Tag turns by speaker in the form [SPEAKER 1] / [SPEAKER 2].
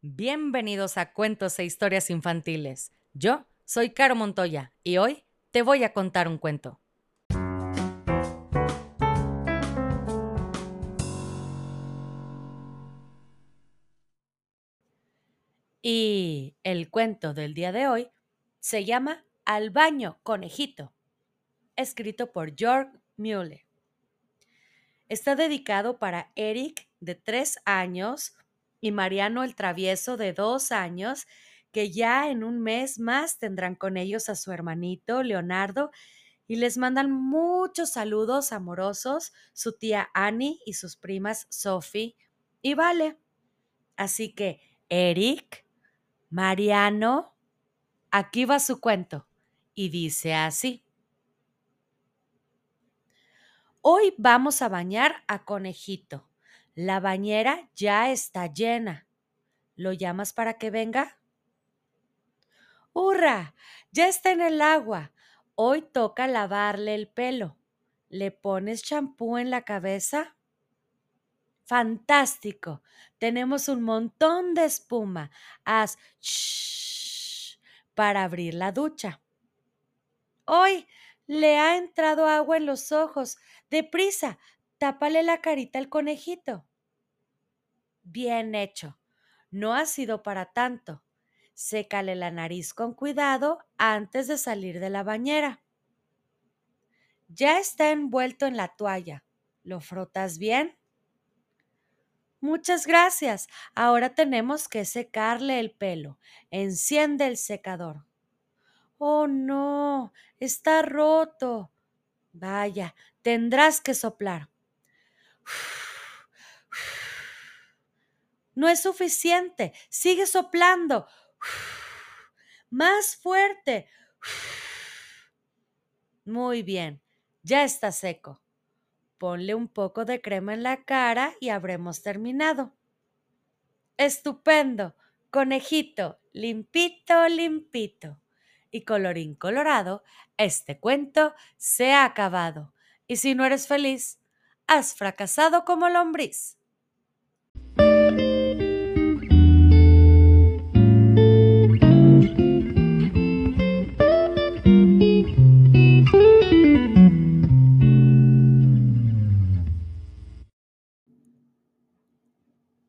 [SPEAKER 1] Bienvenidos a Cuentos e Historias Infantiles. Yo soy Caro Montoya y hoy te voy a contar un cuento. Y el cuento del día de hoy se llama Al baño, conejito, escrito por George Mueller. Está dedicado para Eric, de tres años, y Mariano el Travieso, de dos años, que ya en un mes más tendrán con ellos a su hermanito Leonardo y les mandan muchos saludos amorosos su tía Annie y sus primas Sophie y Vale. Así que, Eric, Mariano, aquí va su cuento y dice así. Hoy vamos a bañar a Conejito. La bañera ya está llena. ¿Lo llamas para que venga? ¡Hurra! Ya está en el agua. Hoy toca lavarle el pelo. ¿Le pones champú en la cabeza? Fantástico. Tenemos un montón de espuma. Haz shh para abrir la ducha. Hoy le ha entrado agua en los ojos. Deprisa, tápale la carita al conejito. Bien hecho. No ha sido para tanto. Sécale la nariz con cuidado antes de salir de la bañera. Ya está envuelto en la toalla. ¿Lo frotas bien? Muchas gracias. Ahora tenemos que secarle el pelo. Enciende el secador. Oh, no. Está roto. Vaya, tendrás que soplar. No es suficiente. Sigue soplando. Más fuerte. Muy bien. Ya está seco. Ponle un poco de crema en la cara y habremos terminado. Estupendo. Conejito, limpito, limpito. Y colorín colorado, este cuento se ha acabado. Y si no eres feliz, has fracasado como lombriz.